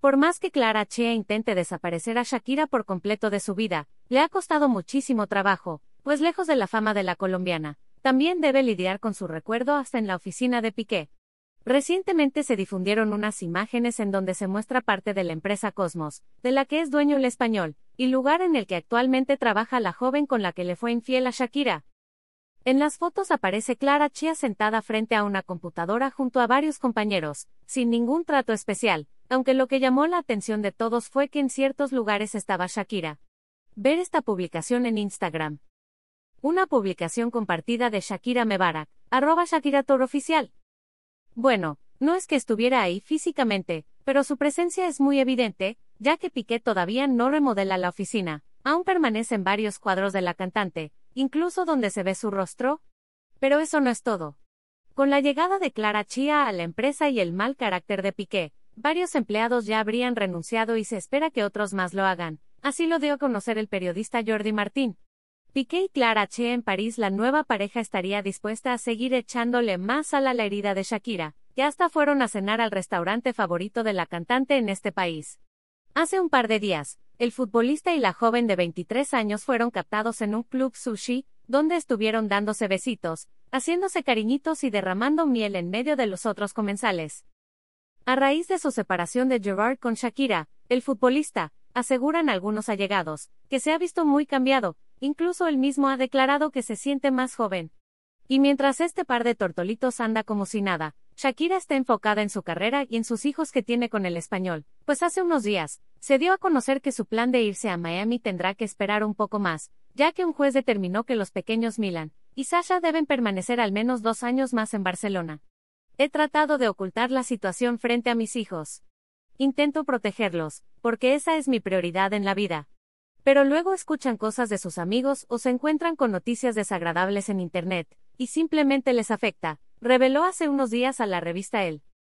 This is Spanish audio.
Por más que Clara Chea intente desaparecer a Shakira por completo de su vida, le ha costado muchísimo trabajo, pues lejos de la fama de la colombiana, también debe lidiar con su recuerdo hasta en la oficina de Piqué. Recientemente se difundieron unas imágenes en donde se muestra parte de la empresa Cosmos, de la que es dueño el español, y lugar en el que actualmente trabaja la joven con la que le fue infiel a Shakira. En las fotos aparece Clara Chia sentada frente a una computadora junto a varios compañeros, sin ningún trato especial, aunque lo que llamó la atención de todos fue que en ciertos lugares estaba Shakira. Ver esta publicación en Instagram. Una publicación compartida de Shakira Mebarak, arroba Shakira Toro Oficial. Bueno, no es que estuviera ahí físicamente, pero su presencia es muy evidente, ya que Piqué todavía no remodela la oficina, aún permanecen varios cuadros de la cantante, incluso donde se ve su rostro. Pero eso no es todo. Con la llegada de Clara Chía a la empresa y el mal carácter de Piqué, varios empleados ya habrían renunciado y se espera que otros más lo hagan. Así lo dio a conocer el periodista Jordi Martín. Piqué y Clara Chía en París, la nueva pareja estaría dispuesta a seguir echándole más sal a la herida de Shakira, que hasta fueron a cenar al restaurante favorito de la cantante en este país. Hace un par de días, el futbolista y la joven de 23 años fueron captados en un club sushi, donde estuvieron dándose besitos, haciéndose cariñitos y derramando miel en medio de los otros comensales. A raíz de su separación de Gerard con Shakira, el futbolista, aseguran algunos allegados, que se ha visto muy cambiado, incluso él mismo ha declarado que se siente más joven. Y mientras este par de tortolitos anda como si nada, Shakira está enfocada en su carrera y en sus hijos que tiene con el español, pues hace unos días, se dio a conocer que su plan de irse a Miami tendrá que esperar un poco más, ya que un juez determinó que los pequeños Milan y Sasha deben permanecer al menos dos años más en Barcelona. He tratado de ocultar la situación frente a mis hijos. Intento protegerlos, porque esa es mi prioridad en la vida. Pero luego escuchan cosas de sus amigos o se encuentran con noticias desagradables en Internet, y simplemente les afecta, reveló hace unos días a la revista El.